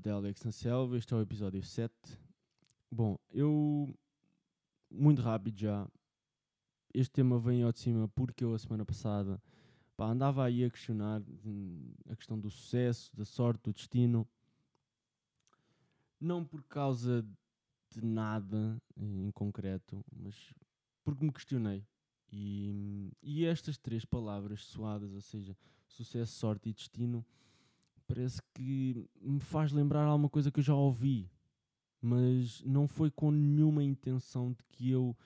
de Alex Selva. Este é o episódio 7. Bom, eu. Muito rápido já. Este tema vem ao de cima porque eu, a semana passada, pá, andava aí a questionar hum, a questão do sucesso, da sorte, do destino. Não por causa de nada em concreto, mas porque me questionei. E, e estas três palavras soadas, ou seja, sucesso, sorte e destino, parece que me faz lembrar alguma coisa que eu já ouvi, mas não foi com nenhuma intenção de que eu,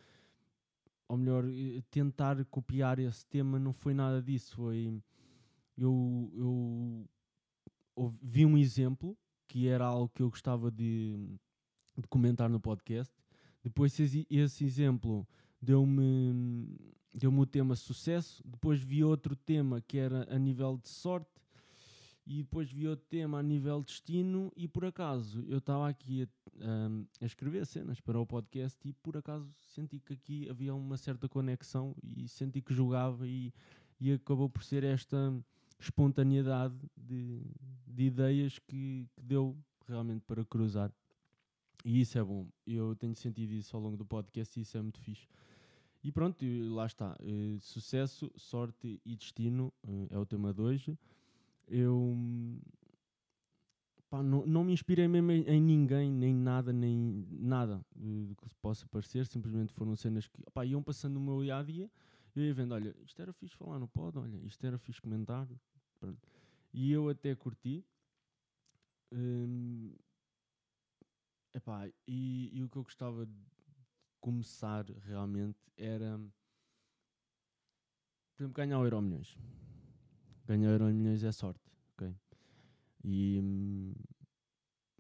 ou melhor, eh, tentar copiar esse tema, não foi nada disso. Foi. Eu, eu vi um exemplo que era algo que eu gostava de, de comentar no podcast. Depois, esse, esse exemplo deu-me deu-me o tema sucesso, depois vi outro tema que era a nível de sorte e depois vi outro tema a nível de destino e por acaso eu estava aqui a, um, a, escrever cenas para o podcast e por acaso senti que aqui havia uma certa conexão e senti que jogava e, e acabou por ser esta espontaneidade de, de ideias que, que deu realmente para cruzar. E isso é bom. Eu tenho sentido isso ao longo do podcast e isso é muito fixe. E pronto, lá está. Uh, sucesso, sorte e destino uh, é o tema de hoje. Eu pá, não, não me inspirei mesmo em, em, ninguém, nem nada, nem nada do que possa parecer. Simplesmente foram cenas que pá, iam passando no meu dia a dia. Eu ia vendo, olha, isto era fixe falar no pod, olha, isto era fixe comentar. Pronto. E eu até curti. Um, epá, e, e o que eu gostava de começar realmente era, por exemplo, ganhar o Euro Milhões. Ganhar Milhões é sorte, ok? E,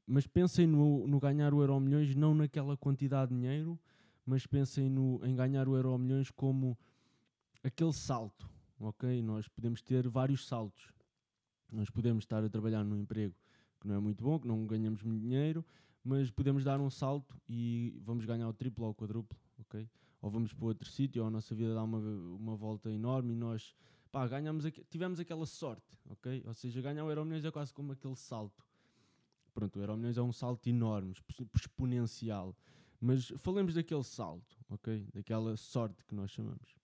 mas pensem no, no ganhar o Euro Milhões não naquela quantidade de dinheiro, mas pensem no, em ganhar o Euro Milhões como aquele salto, ok? Nós podemos ter vários saltos. Nós podemos estar a trabalhar num emprego que não é muito bom, que não ganhamos muito dinheiro, mas podemos dar um salto e vamos ganhar o triplo ou o quadruplo, ok? Ou vamos para outro sítio, ou a nossa vida dá uma, uma volta enorme e nós, pá, ganhamos, tivemos aquela sorte, ok? Ou seja, ganhar o Euro é quase como aquele salto. Pronto, o Euro é um salto enorme, exponencial. Mas falemos daquele salto, ok? Daquela sorte que nós chamamos.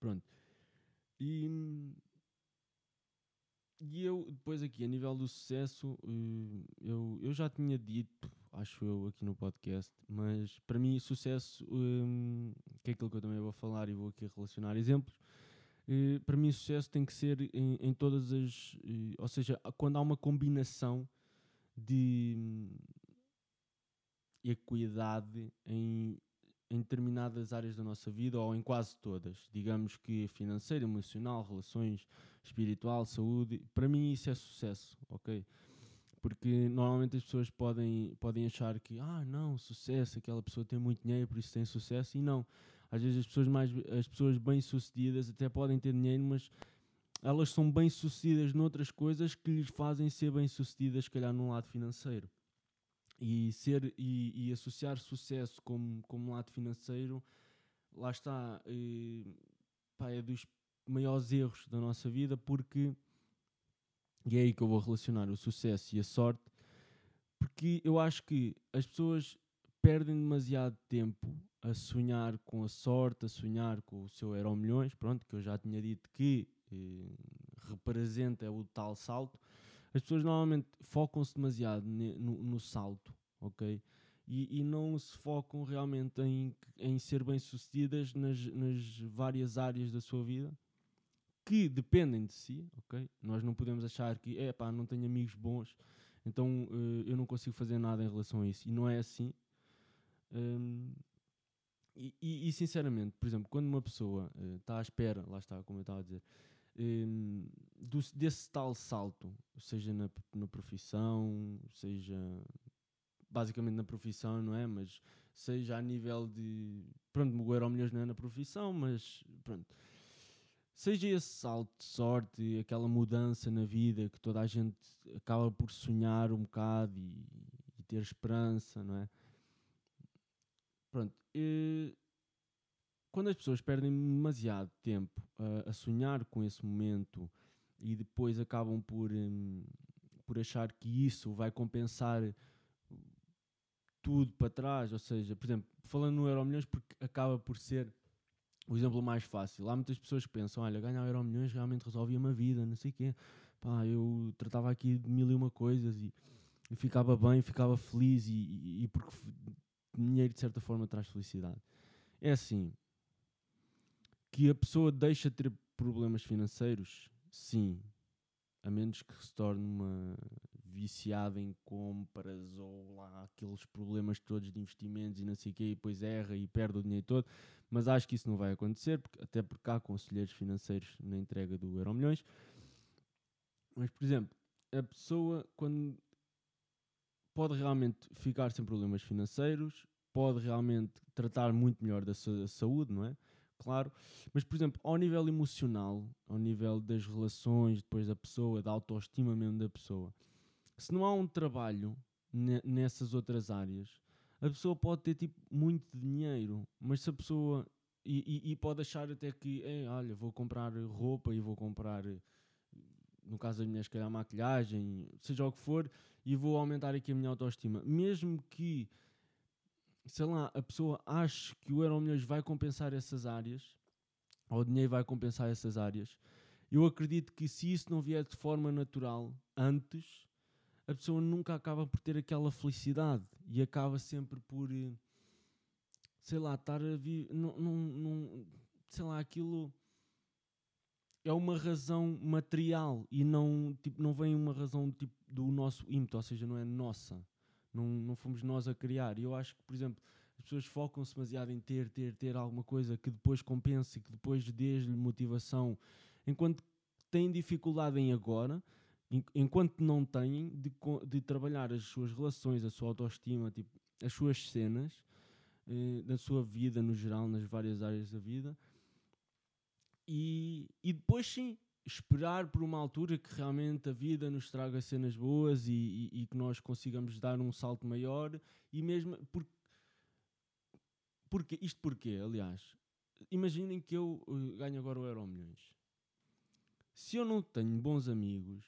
Pronto. E e eu, depois aqui, a nível do sucesso, eh, eu, eu já tinha dito, acho eu, aqui no podcast, mas para mim, sucesso, um, que é aquilo que eu também vou falar e vou aqui relacionar exemplos, para mim, sucesso tem que ser em, em todas as. Uh, ou seja, quando há uma combinação de hum, equidade em em determinadas áreas da nossa vida ou em quase todas. Digamos que financeiro, emocional, relações, espiritual, saúde. Para mim isso é sucesso, ok? Porque normalmente as pessoas podem, podem achar que, ah, não, sucesso, aquela pessoa tem muito dinheiro, por isso tem sucesso. E não. Às vezes as pessoas, mais, as pessoas bem-sucedidas até podem ter dinheiro, mas elas são bem-sucedidas noutras coisas que lhes fazem ser bem-sucedidas, se calhar, num lado financeiro. E ser e, e, associar sucesso como, como lado financeiro lá está e, pá, é dos maiores erros da nossa vida porque e é aí que eu vou relacionar o sucesso e a sorte porque eu acho que as pessoas perdem demasiado tempo a sonhar com a sorte, a sonhar com o seu Euro Milhões, pronto, que eu já tinha dito que eh, representa o tal salto, as pessoas normalmente focam-se demasiado no, no, salto, ok? E, e, não se focam realmente em, em ser bem-sucedidas nas, nas várias áreas da sua vida que dependem de si, ok? Nós não podemos achar que, é pá, não tenho amigos bons, então uh, eu não consigo fazer nada em relação a isso. E não é assim. Um, e, e, e, sinceramente, por exemplo, quando uma pessoa está uh, à espera, lá está, como eu estava a dizer, um, do, desse tal salto, seja na, na profissão, seja basicamente na profissão, não é? Mas seja a nível de. Pronto, o Euro Milhões não é na profissão, mas pronto. Seja esse salto de sorte, aquela mudança na vida que toda a gente acaba por sonhar um bocado e, e ter esperança, não é? Pronto. E, quando as pessoas perdem demasiado tempo a, a sonhar com esse momento e depois acabam por, hum, por achar que isso vai compensar tudo para trás. Ou seja, por exemplo, falando no Euro Milhões, porque acaba por ser o exemplo mais fácil. Há muitas pessoas que pensam: olha, ganhar Euro Milhões realmente resolvia uma vida, não sei o quê. Pá, eu tratava aqui de mil e uma coisas e, e ficava bem, ficava feliz, e, e, e porque dinheiro de certa forma traz felicidade. É assim que a pessoa deixa de ter problemas financeiros, sim, a menos que se torne uma viciada em compras ou lá aqueles problemas todos de investimentos e não sei o quê, e depois erra e perde o dinheiro todo. Mas acho que isso não vai acontecer, porque, até porque há conselheiros financeiros na entrega do Euro Milhões. Mas, por exemplo, a pessoa, quando pode realmente ficar sem problemas financeiros, pode realmente tratar muito melhor da sua saúde, não é? Claro, mas por exemplo, ao nível emocional, ao nível das relações depois da pessoa, da autoestima mesmo da pessoa, se não há um trabalho nessas outras áreas, a pessoa pode ter tipo muito dinheiro, mas se a pessoa e, e, e pode achar até que, olha, vou comprar roupa e vou comprar, no caso das mulheres, se calhar maquilhagem, seja o que for, e vou aumentar aqui a minha autoestima. Mesmo que, sei lá, a pessoa ache que o Euro Milhões vai compensar essas áreas, ou o dinheiro vai compensar essas áreas, eu acredito que se isso não vier de forma natural antes, a pessoa nunca acaba por ter aquela felicidade e acaba sempre por, eh, sei lá, estar a viver. Não, não, sei lá, aquilo é uma razão material e não, tipo, não vem uma razão tipo, do nosso ímpeto, ou seja, não é nossa. Não, não fomos nós a criar. E eu acho que, por exemplo, as pessoas focam-se demasiado em ter, ter, ter alguma coisa que depois compense, que depois dê-lhe motivação, enquanto têm dificuldade em agora enquanto não têm de, de, trabalhar as suas relações, a sua autoestima, tipo, as suas cenas, eh, na sua vida no geral, nas várias áreas da vida, e, e depois sim, esperar por uma altura que realmente a vida nos traga cenas boas e, e, e que nós consigamos dar um salto maior, e mesmo porque, porque isto porquê, aliás, imaginem que eu uh, ganho agora o Euro Milhões. Se eu não tenho bons amigos,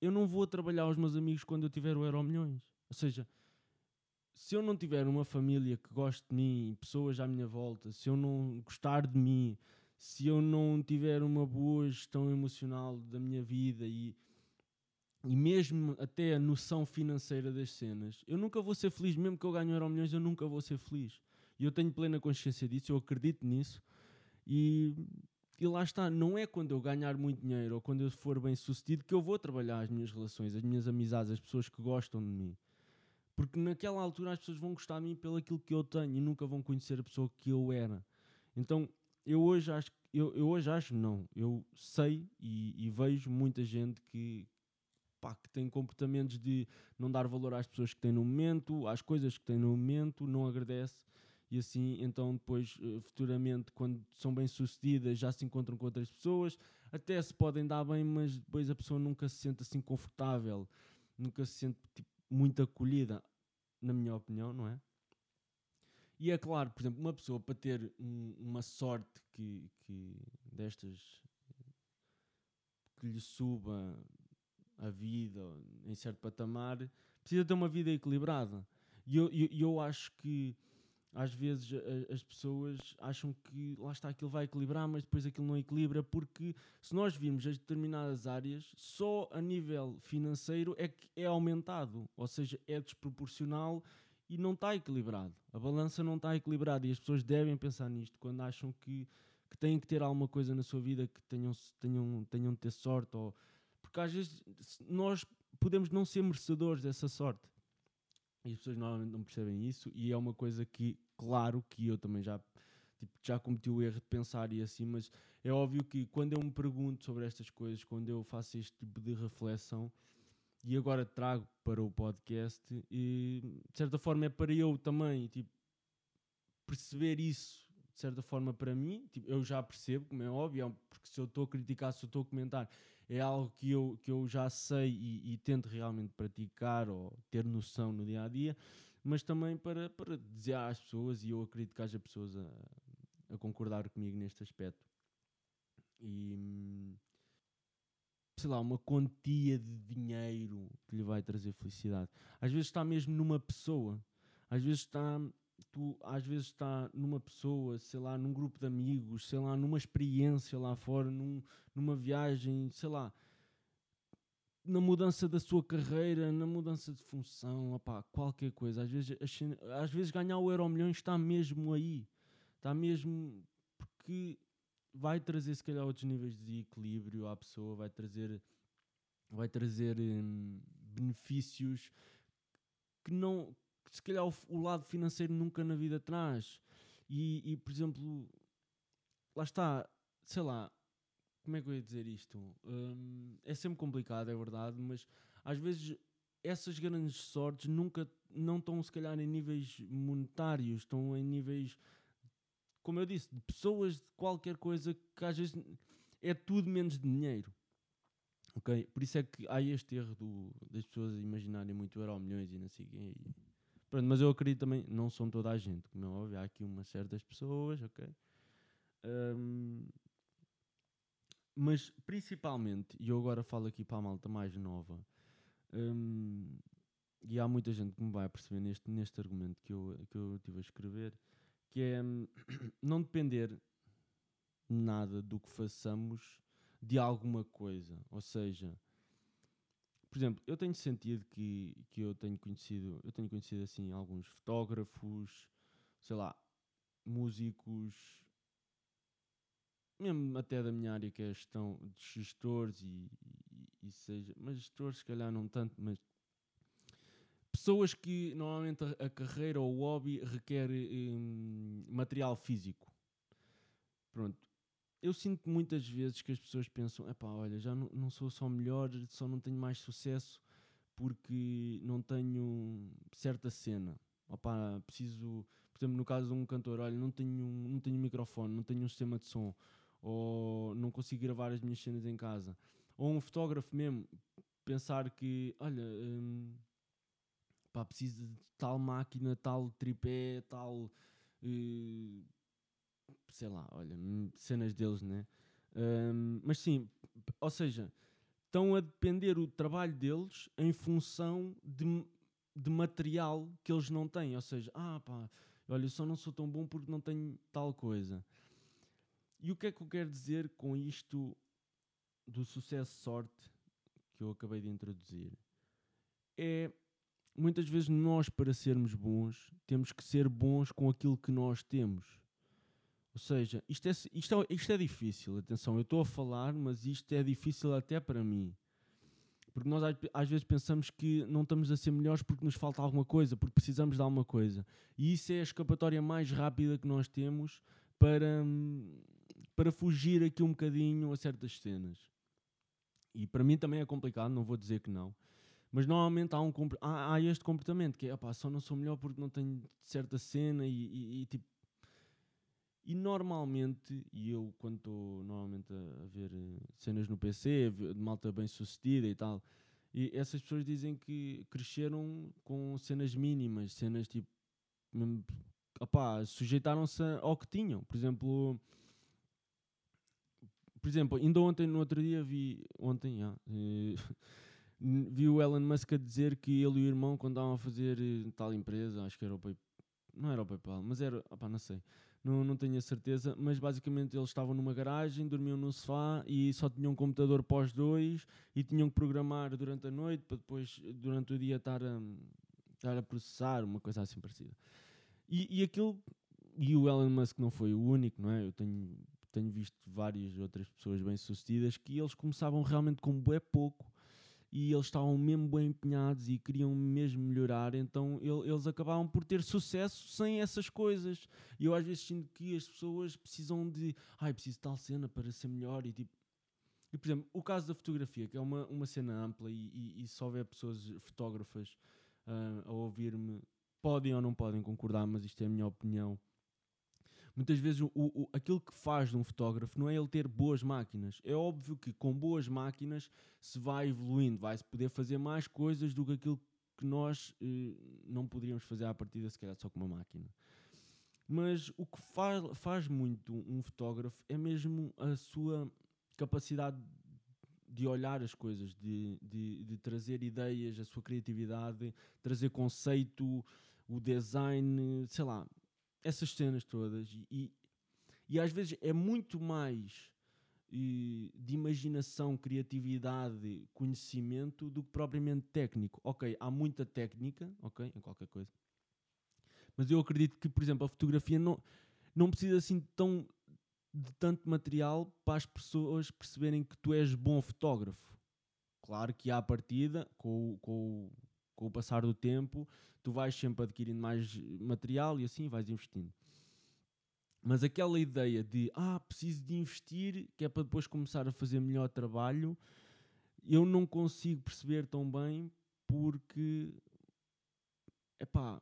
eu não vou trabalhar aos meus amigos quando eu tiver o Euro Milhões. Ou seja, se eu não tiver uma família que goste de mim, pessoas à minha volta, se eu não gostar de mim, se eu não tiver uma boa gestão emocional da minha vida e, e mesmo até a noção financeira das cenas, eu nunca vou ser feliz, mesmo que eu ganhe Euro Milhões, eu nunca vou ser feliz. E eu tenho plena consciência disso, eu acredito nisso. E e lá está, não é quando eu ganhar muito dinheiro ou quando eu for bem sucedido que eu vou trabalhar as minhas relações, as minhas amizades, as pessoas que gostam de mim. Porque naquela altura as pessoas vão gostar de mim pelo aquilo que eu tenho e nunca vão conhecer a pessoa que eu era. Então eu hoje acho, eu, eu hoje acho não, eu sei e, e vejo muita gente que, pá, que tem comportamentos de não dar valor às pessoas que têm no momento, às coisas que têm no momento, não agradece. E assim então depois eh, futuramente quando são bem sucedidas já se encontram com outras pessoas. Até se podem dar bem mas depois a pessoa nunca se sente assim confortável nunca se sente tipo, muito acolhida na minha opinião não é e é claro por exemplo uma pessoa para ter um, uma sorte que, que destas que lhe suba a vida em certo patamar precisa ter uma vida equilibrada. E eu, eu, eu acho que às vezes as pessoas acham que lá está aquilo vai equilibrar, mas depois aquilo não equilibra, porque se nós virmos as determinadas áreas, só a nível financeiro é que é aumentado, ou seja, é desproporcional e não está equilibrado. A balança não está equilibrada e as pessoas devem pensar nisto quando acham que, que têm que ter alguma coisa na sua vida que tenham, tenham, tenham de ter sorte, ou, porque às vezes nós podemos não ser merecedores dessa sorte. E as pessoas normalmente não percebem isso, e é uma coisa que, claro, que eu também já, tipo, já cometi o erro de pensar e assim, mas é óbvio que quando eu me pergunto sobre estas coisas, quando eu faço este tipo de reflexão, e agora trago para o podcast, e de certa forma é para eu também, tipo, perceber isso de certa forma para mim, tipo, eu já percebo, como é óbvio, é porque se eu estou a criticar, se eu estou a comentar, é algo que eu, que eu já sei e, e, tento realmente praticar ou ter noção no dia a dia, mas também para, para dizer às pessoas, e eu acredito que haja pessoas a, a concordar comigo neste aspecto. E sei lá, uma quantia de dinheiro que lhe vai trazer felicidade. Às vezes está mesmo numa pessoa. Às vezes está tu às vezes está numa pessoa, sei lá, num grupo de amigos, sei lá, numa experiência lá fora, num, numa viagem, sei lá, na mudança da sua carreira, na mudança de função, opá, qualquer coisa. Às vezes, às vezes ganhar o Euro Milhões está mesmo aí. Está mesmo porque vai trazer se calhar outros níveis de equilíbrio à pessoa, vai trazer vai trazer hum, benefícios que não que se calhar o, o, lado financeiro nunca na vida traz. E, e, por exemplo, lá está, sei lá, como é que eu ia dizer isto? Hum, é sempre complicado, é verdade, mas às vezes essas grandes sortes nunca não estão se calhar em níveis monetários, estão em níveis, como eu disse, de pessoas de qualquer coisa que às vezes é tudo menos dinheiro. Ok? Por isso é que há este erro do, das pessoas imaginarem muito euro milhões e não sei quê. Pronto, mas eu acredito também, não são toda a gente, como é óbvio, há aqui umas certas pessoas, ok? Um, mas principalmente, e eu agora falo aqui para a malta mais nova, um, e há muita gente que me vai perceber neste, neste argumento que eu, que eu tive a escrever, que é um, não depender nada do que façamos de alguma coisa. Ou seja, por exemplo, eu tenho sentido que, que eu tenho conhecido, eu tenho conhecido assim alguns fotógrafos, sei lá, músicos, mesmo até da minha área que é gestão de gestores e, e, e, seja, mas gestores se calhar não tanto, mas pessoas que normalmente a, a carreira ou o hobby requer hum, material físico. Pronto, eu sinto muitas vezes que as pessoas pensam: epá, olha, já não, não sou só melhor, só não tenho mais sucesso porque não tenho certa cena. Opá, preciso, por exemplo, no caso de um cantor, olha, não tenho, não tenho microfone, não tenho um sistema de som, ou não consigo gravar as minhas cenas em casa. Ou um fotógrafo mesmo, pensar que, olha, hum, pá, preciso de tal máquina, tal tripé, tal. Uh, sei lá, olha, cenas deles, né? Um, mas sim, ou seja, estão a depender o trabalho deles em função de, de material que eles não têm. Ou seja, ah pá, olha, eu só não sou tão bom porque não tenho tal coisa. E o que é que eu quero dizer com isto do sucesso-sorte que eu acabei de introduzir? É muitas vezes nós, para sermos bons, temos que ser bons com aquilo que nós temos. Ou seja, isto é, isto, é, isto é difícil, atenção, eu estou a falar, mas isto é difícil até para mim. Porque nós às vezes pensamos que não estamos a ser melhores porque nos falta alguma coisa, porque precisamos de alguma coisa. E isso é a escapatória mais rápida que nós temos para, para fugir aqui um bocadinho a certas cenas. E para mim também é complicado, não vou dizer que não. Mas normalmente há, um, há, há este comportamento que é, só não sou melhor porque não tenho certa cena e, e, e tipo, e normalmente, e eu quando estou normalmente a, a, ver eh, cenas no PC, de malta bem sucedida e tal, e essas pessoas dizem que cresceram com cenas mínimas, cenas tipo, mesmo, sujeitaram-se ao que tinham. Por exemplo, por exemplo, ainda ontem, no outro dia, vi, ontem, já, eh, vi o Elon Musk a dizer que ele e o irmão, quando estavam a fazer eh, tal empresa, acho que era o PayPal, não era o PayPal, mas era, opá, não sei, não, não tenho a certeza, mas basicamente eles estavam numa garagem, dormiam no sofá e só tinham um computador pós dois e tinham que programar durante a noite para depois, durante o dia, estar a, estar a processar, uma coisa assim parecida. E, e aquilo, e o Elon Musk não foi o único, não é? Eu tenho, tenho visto várias outras pessoas bem-sucedidas que eles começavam realmente com bué pouco e eles estavam mesmo bem empenhados e queriam mesmo melhorar, então ele, eles acabavam por ter sucesso sem essas coisas. E eu às vezes sinto que as pessoas precisam de, ai, preciso de tal cena para ser melhor e tipo. E, por exemplo, o caso da fotografia, que é uma, uma cena ampla e, e, e se houver pessoas fotógrafas uh, a ouvir-me, podem ou não podem concordar, mas isto é a minha opinião muitas vezes o, o, aquilo que faz de um fotógrafo não é ele ter boas máquinas. É óbvio que com boas máquinas se vai evoluindo, vai-se poder fazer mais coisas do que aquilo que nós eh, não poderíamos fazer à partida, se calhar só com uma máquina. Mas o que faz, faz muito um fotógrafo é mesmo a sua capacidade de olhar as coisas, de, de, de trazer ideias, a sua criatividade, trazer conceito, o design, sei lá, essas cenas todas. E, e às vezes é muito mais de imaginação, criatividade, conhecimento do que propriamente técnico. Ok, há muita técnica, ok, em qualquer coisa. Mas eu acredito que, por exemplo, a fotografia não, não precisa assim tão de tanto material para as pessoas perceberem que tu és bom fotógrafo. Claro que à partida, com, com, com o passar do tempo, tu vais sempre adquirindo mais material e assim vais investindo. Mas aquela ideia de, ah, preciso de investir, que é para depois começar a fazer melhor trabalho, eu não consigo perceber tão bem porque, epá,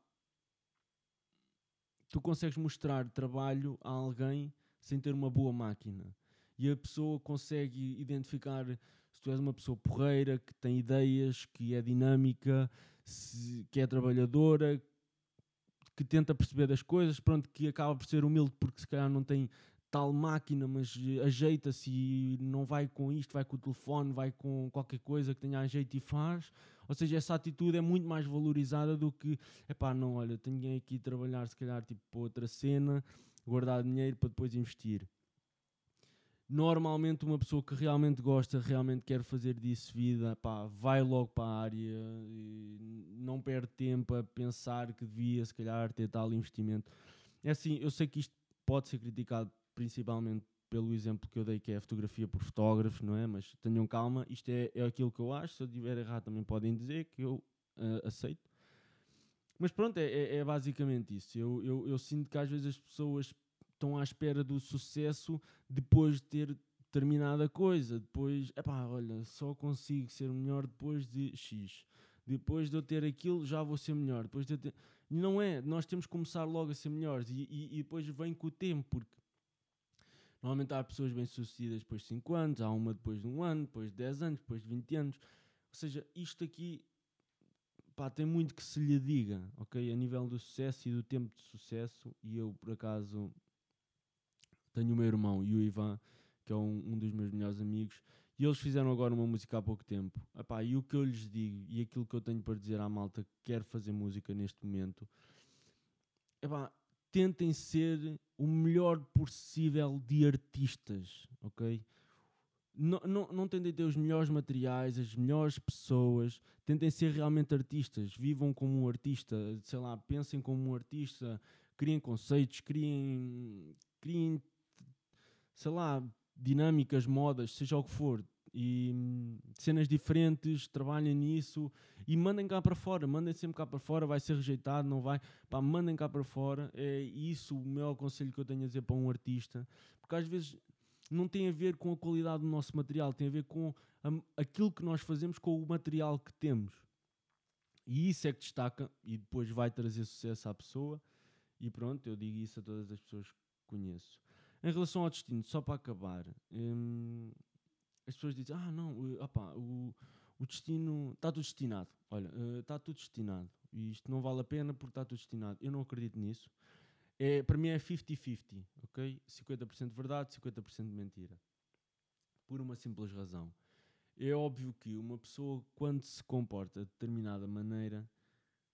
tu consegues mostrar trabalho a alguém sem ter uma boa máquina. E a pessoa consegue identificar se tu és uma pessoa porreira, que tem ideias, que é dinâmica, se, que é trabalhadora, que tenta perceber das coisas, pronto, que acaba por ser humilde porque se calhar não tem tal máquina, mas ajeita-se e não vai com isto, vai com o telefone, vai com qualquer coisa que tenha jeito e faz. Ou seja, essa atitude é muito mais valorizada do que, epá, não, olha, tenho aqui trabalhar se calhar tipo para outra cena, guardar dinheiro para depois investir normalmente uma pessoa que realmente gosta, realmente quer fazer disso vida, pá, vai logo para a área, não perde tempo a pensar que devia se calhar ter tal investimento. É assim, eu sei que isto pode ser criticado principalmente pelo exemplo que eu dei que é a fotografia por fotógrafos, não é? Mas tenham calma, isto é, é aquilo que eu acho, se eu estiver errado também podem dizer que eu uh, aceito. Mas pronto, é, é, é basicamente isso. Eu, eu, eu sinto que às vezes as pessoas estão à espera do sucesso depois de ter terminado coisa. Depois, epá, olha, só consigo ser melhor depois de X. Depois de eu ter aquilo, já vou ser melhor. Depois de ter... Não é, nós temos que começar logo a ser melhores e, e, e depois vem com o tempo, porque normalmente há pessoas bem-sucedidas depois de 5 anos, há uma depois de um ano, depois de 10 anos, depois de 20 anos. Ou seja, isto aqui pá, tem muito que se lhe diga, ok? A nível do sucesso e do tempo de sucesso, e eu por acaso tenho o meu irmão e o Ivan, que é um, um dos meus melhores amigos, e eles fizeram agora uma música há pouco tempo. Epá, e o que eu lhes digo e aquilo que eu tenho para dizer à malta que quer fazer música neste momento, epá, tentem ser o melhor possível de artistas, ok? Não, não, não tentem ter os melhores materiais, as melhores pessoas, tentem ser realmente artistas, vivam como um artista, sei lá, pensem como um artista, criem conceitos, criem, criem sei lá, dinâmicas, modas, seja o que for, e hum, cenas diferentes, trabalhem nisso e mandem cá para fora, mandem sempre cá para fora, vai ser rejeitado, não vai, pá, mandem cá para fora, é isso o meu conselho que eu tenho a dizer para um artista, porque às vezes não tem a ver com a qualidade do nosso material, tem a ver com a, aquilo que nós fazemos com o material que temos. E isso é que destaca e depois vai trazer sucesso à pessoa. E pronto, eu digo isso a todas as pessoas que conheço. Em relação ao destino, só para acabar, hum, as pessoas dizem: Ah, não, opa, o, o destino está tudo destinado. Olha, uh, está tudo destinado. E isto não vale a pena porque está tudo destinado. Eu não acredito nisso. É, para mim é 50-50, ok? 50% de verdade, 50% de mentira. Por uma simples razão. É óbvio que uma pessoa, quando se comporta de determinada maneira,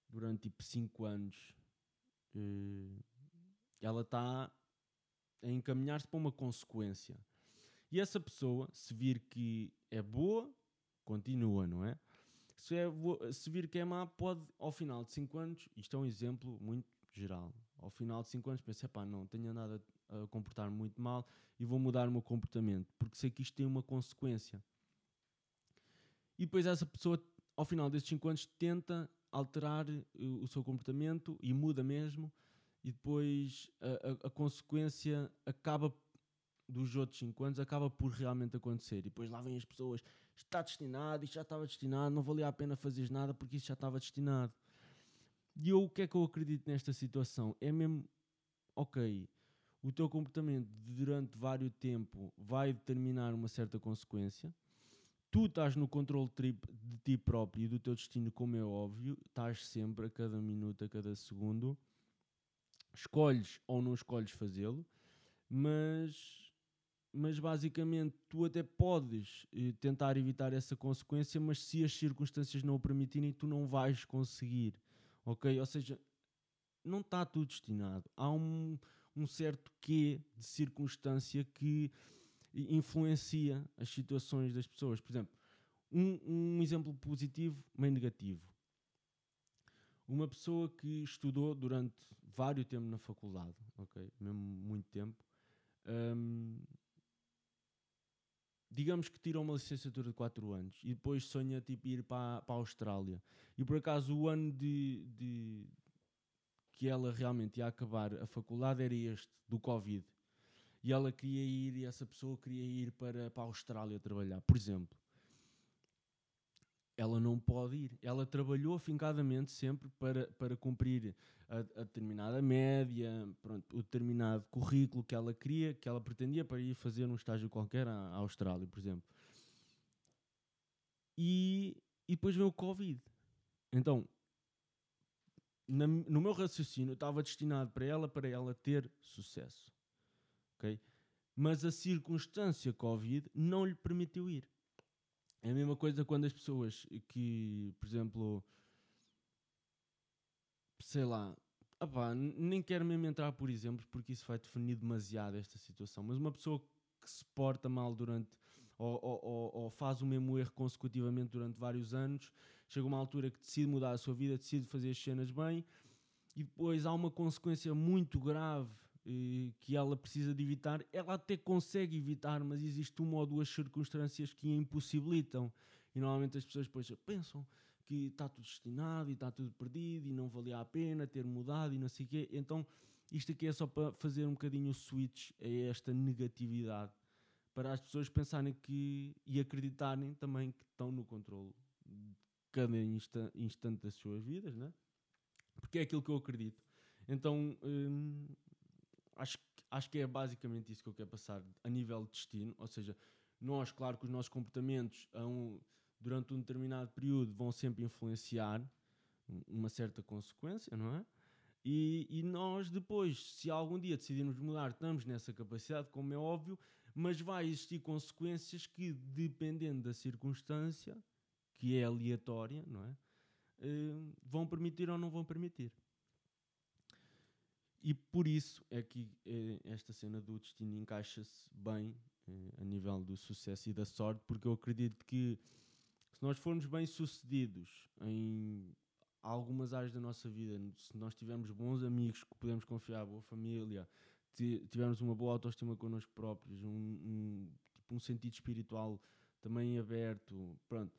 durante tipo 5 anos, uh, ela está a encaminhar-se para uma consequência. E essa pessoa, se vir que é boa, continua, não é? Se, é se vir que é má, pode, ao final de 5 anos, isto é um exemplo muito geral, ao final de 5 anos pensa, pá, não, tenho andado a, a comportar muito mal e vou mudar o meu comportamento, porque sei que isto tem uma consequência. E depois essa pessoa, ao final desses 5 anos, tenta alterar eh, o seu comportamento e muda mesmo, e depois a, a, a, consequência acaba dos outros 5 anos acaba por realmente acontecer. E depois lá vêm as pessoas, isto está destinado, isto já estava destinado, não valia a pena fazer nada porque isso já estava destinado. E eu o que é que eu acredito nesta situação? É mesmo, ok, o teu comportamento durante vários tempo vai determinar uma certa consequência. Tu estás no controle de ti próprio e do teu destino, como é óbvio, estás sempre a cada minuto, a cada segundo escolhes ou não escolhes fazê-lo, mas mas basicamente tu até podes eh, tentar evitar essa consequência, mas se as circunstâncias não o permitirem, tu não vais conseguir, ok? Ou seja, não está tudo destinado. Há um, um certo quê de circunstância que influencia as situações das pessoas. Por exemplo, um, um exemplo positivo, meio negativo. Uma pessoa que estudou durante vários tempo na faculdade, ok? Mesmo muito tempo. Um, digamos que tira uma licenciatura de 4 anos e depois sonha tipo, ir para, para a Austrália. E por acaso o ano de, de que ela realmente ia acabar a faculdade era este, do Covid. E ela queria ir, e essa pessoa queria ir para, para a Austrália trabalhar, por exemplo ela não pode ir. Ela trabalhou afincadamente sempre para, para cumprir a, a, determinada média, pronto, o determinado currículo que ela queria, que ela pretendia para ir fazer um estágio qualquer à, à Austrália, por exemplo. E, e depois veio o Covid. Então, na, no meu raciocínio, estava destinado para ela, para ela ter sucesso. ok? Mas a circunstância Covid não lhe permitiu ir. É a mesma coisa quando as pessoas que, por exemplo, sei lá, opá, nem quero mesmo entrar por exemplos porque isso vai definir demasiado esta situação, mas uma pessoa que se porta mal durante ou, ou, ou, faz o mesmo erro consecutivamente durante vários anos, chega uma altura que decide mudar a sua vida, decide fazer as cenas bem e depois há uma consequência muito grave que ela precisa de evitar, ela até consegue evitar, mas existe uma ou duas circunstâncias que a impossibilitam. E normalmente as pessoas depois pensam que está tudo destinado e está tudo perdido e não valia a pena ter mudado e não sei o quê. Então isto aqui é só para fazer um bocadinho o switch a esta negatividade. Para as pessoas pensarem que e acreditarem também que estão no controle de cada instante das suas vidas, né? porque é aquilo que eu acredito. Então, hum, acho, acho que é basicamente isso que eu quero passar a nível de destino, ou seja, nós, claro que os nossos comportamentos um, durante um determinado período vão sempre influenciar uma certa consequência, não é? E, e, nós depois, se algum dia decidirmos mudar, estamos nessa capacidade, como é óbvio, mas vai existir consequências que, dependendo da circunstância, que é aleatória, não é? Uh, vão permitir ou não vão permitir. E por isso é que eh, esta cena do destino encaixa-se bem eh, a nível do sucesso e da sorte, porque eu acredito que se nós formos bem sucedidos em algumas áreas da nossa vida, se nós tivermos bons amigos que podemos confiar, boa família, tivermos uma boa autoestima connosco próprios, um, um, tipo, um sentido espiritual também aberto, pronto.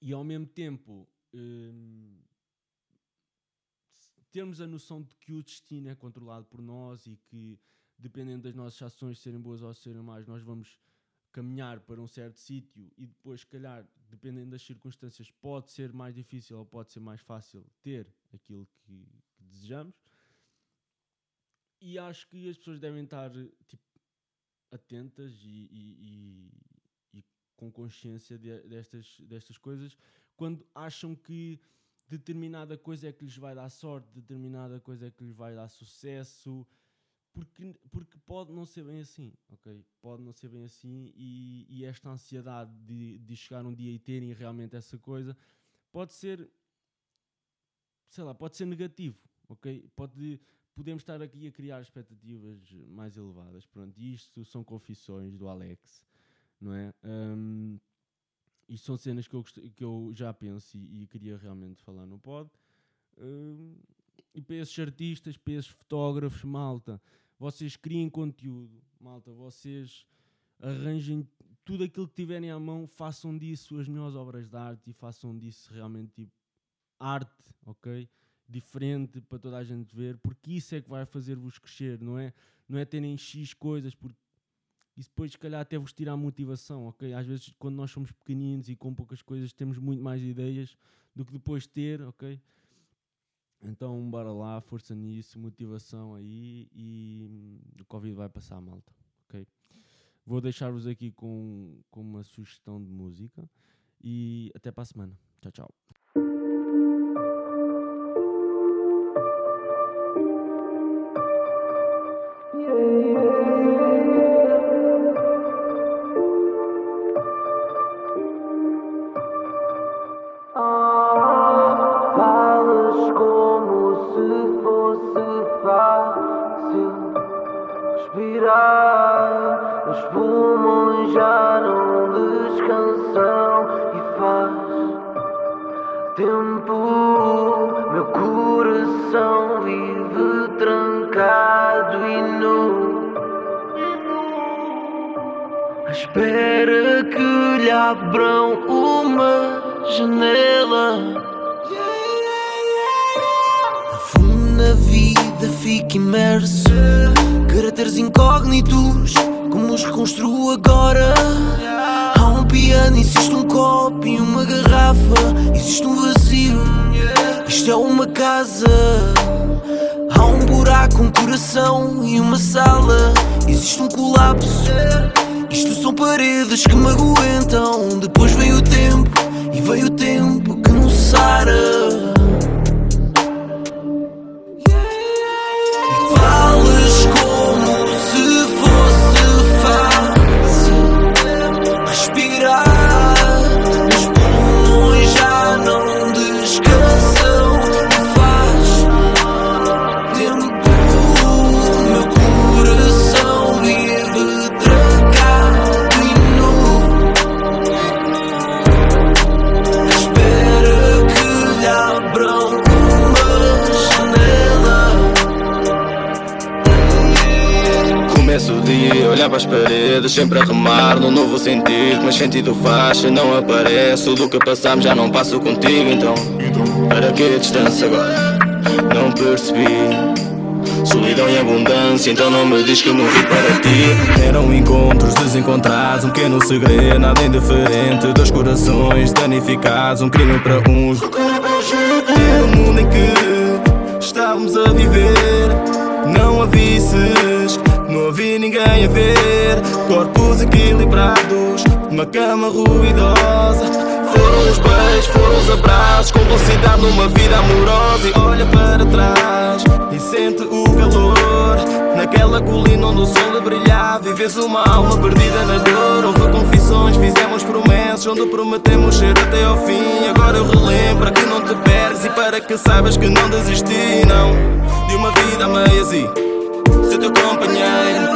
E ao mesmo tempo hum, termos a noção de que o destino é controlado por nós e que, dependendo das nossas ações serem boas ou serem más, nós vamos caminhar para um certo sítio e depois, se calhar, dependendo das circunstâncias, pode ser mais difícil ou pode ser mais fácil ter aquilo que, que desejamos. E acho que as pessoas devem estar tipo, atentas e, e, e, e com consciência de, destas, destas coisas quando acham que determinada coisa é que lhes vai dar sorte, determinada coisa é que lhes vai dar sucesso, porque, porque pode não ser bem assim, ok? Pode não ser bem assim e, e esta ansiedade de, de chegar um dia e terem realmente essa coisa pode ser, sei lá, pode ser negativo, ok? Pode, podemos estar aqui a criar expectativas mais elevadas, pronto, isto são confissões do Alex, não é? Um, isto são cenas que eu, que eu já penso e, e queria realmente falar no pod. Uh, e para esses artistas, para esses fotógrafos, malta, vocês criem conteúdo, malta, vocês arranjem tudo aquilo que tiverem à mão, façam disso as melhores obras de arte e façam disso realmente tipo arte, ok? Diferente para toda a gente ver, porque isso é que vai fazer-vos crescer, não é? Não é terem X coisas, porque isso depois, se calhar, até vos tira a motivação, ok? Às vezes, quando nós somos pequeninos e com poucas coisas, temos muito mais ideias do que depois ter, ok? Então, bora lá, força nisso, motivação aí e o Covid vai passar, malta, ok? Vou deixar-vos aqui com, com uma sugestão de música e até para a semana. Tchau, tchau. Os pulmões já não descansam e faz tempo, meu coração vive trancado e nu. À espera que lhe abram uma janela. Fundo na vida, fica imerso. Caracteres incógnitos, como os reconstruo agora. Há um piano, existe um copo e uma garrafa. Existe um vazio, isto é uma casa. Há um buraco, um coração e uma sala. Existe um colapso. Isto são paredes que me aguentam. Depois vem o tempo, e vem o tempo que não sara. As paredes, sempre a remar num novo sentido. Mas sentido faz, se não aparece. Do que passamos já não passo contigo, então. Para que a distância agora? Não percebi. Solidão e abundância, então não me diz que morri para ti. Eram encontros desencontrados, um pequeno segredo, nada indiferente. Dois corações danificados, um crime para uns. Era o mundo em que estávamos a viver. Não a não havia ninguém a ver. Corpos equilibrados, uma cama ruidosa. Foram os beijos, foram os abraços, complicidade numa vida amorosa. E olha para trás e sente o calor. Naquela colina onde o sol brilhava e vês uma alma perdida na dor. Houve confissões, fizemos promessas, onde prometemos ser até ao fim. Agora eu relembro para que não te perdes e para que saibas que não desisti, não. De uma vida a meias e de te.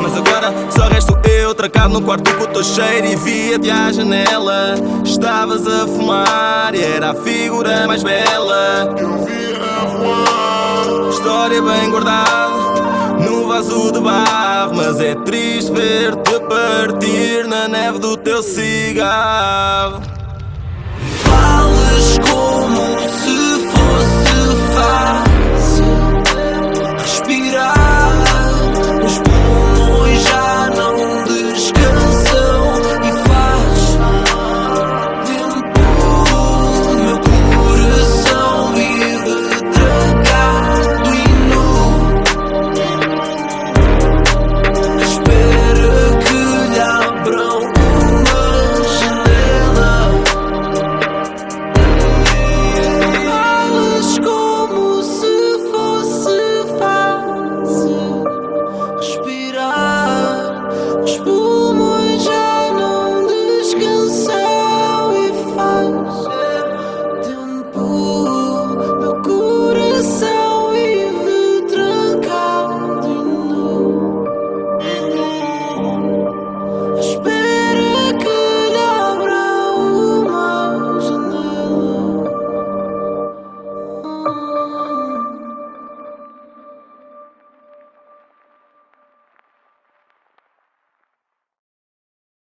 Mas agora só resto eu trancado no quarto com o teu cheiro e via-te à janela. Estavas a fumar e era a figura mais bela. Eu vi a voar. História bem guardada no vaso de barro. Mas é triste ver-te partir na neve do teu cigarro. Falas como se fosse fácil.